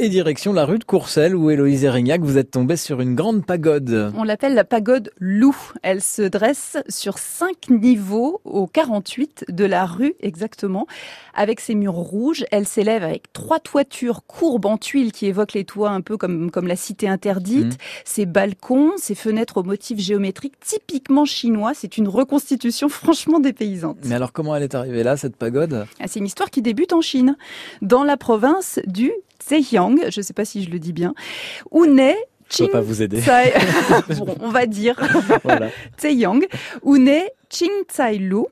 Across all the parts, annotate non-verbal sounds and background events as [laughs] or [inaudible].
Et direction la rue de Courcelles où Héloïse Erignac, vous êtes tombée sur une grande pagode. On l'appelle la pagode Loup. Elle se dresse sur cinq niveaux au 48 de la rue exactement. Avec ses murs rouges, elle s'élève avec trois toitures courbes en tuiles qui évoquent les toits un peu comme, comme la cité interdite. Mmh. Ses balcons, ses fenêtres aux motifs géométriques typiquement chinois. C'est une reconstitution franchement dépaysante. Mais alors comment elle est arrivée là, cette pagode? Ah, C'est une histoire qui débute en Chine, dans la province du Zhejiang, je ne sais pas si je le dis bien, où naît je peux pas vous aider. [laughs] bon, on va dire voilà. [laughs] Zhejiang, où naît Ching Tsai Lu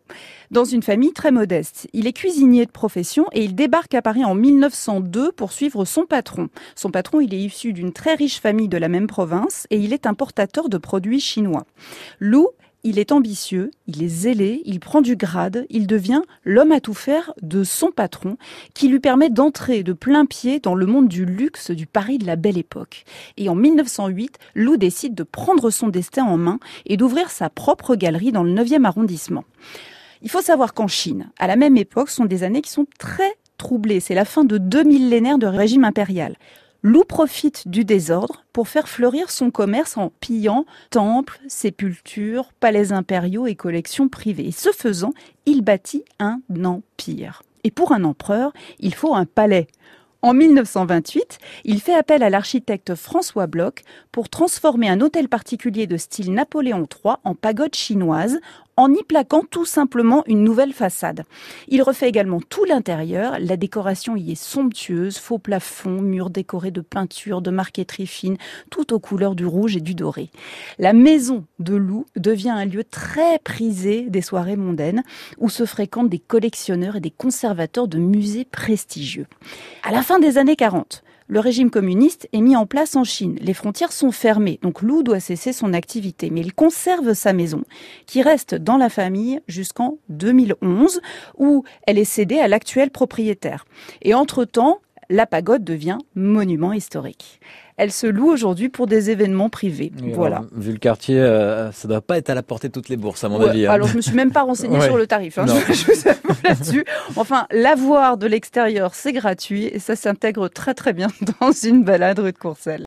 dans une famille très modeste. Il est cuisinier de profession et il débarque à Paris en 1902 pour suivre son patron. Son patron, il est issu d'une très riche famille de la même province et il est importateur de produits chinois. Lu il est ambitieux, il est zélé, il prend du grade, il devient l'homme à tout faire de son patron, qui lui permet d'entrer de plein pied dans le monde du luxe du Paris de la belle époque. Et en 1908, Lou décide de prendre son destin en main et d'ouvrir sa propre galerie dans le 9e arrondissement. Il faut savoir qu'en Chine, à la même époque, sont des années qui sont très troublées. C'est la fin de deux millénaires de régime impérial. Lou profite du désordre pour faire fleurir son commerce en pillant temples, sépultures, palais impériaux et collections privées. Et ce faisant, il bâtit un empire. Et pour un empereur, il faut un palais. En 1928, il fait appel à l'architecte François Bloch pour transformer un hôtel particulier de style Napoléon III en pagode chinoise en y plaquant tout simplement une nouvelle façade. Il refait également tout l'intérieur, la décoration y est somptueuse, faux plafond, murs décorés de peintures, de marqueterie fine, tout aux couleurs du rouge et du doré. La maison de Loup devient un lieu très prisé des soirées mondaines où se fréquentent des collectionneurs et des conservateurs de musées prestigieux. À la fin des années 40, le régime communiste est mis en place en Chine. Les frontières sont fermées, donc Lou doit cesser son activité. Mais il conserve sa maison, qui reste dans la famille jusqu'en 2011, où elle est cédée à l'actuel propriétaire. Et entre-temps, la pagode devient monument historique. Elle se loue aujourd'hui pour des événements privés. voilà. vu le quartier, ça euh, ça doit pas être à la portée de toutes les bourses, à mon avis. Hein. Alors, je me suis même pas renseignée [laughs] sur le tarif. Hein, [laughs] je, je là-dessus. Enfin, l'avoir de l'extérieur, c'est gratuit et ça s'intègre très très bien [laughs] dans une balade rue de Courcelles.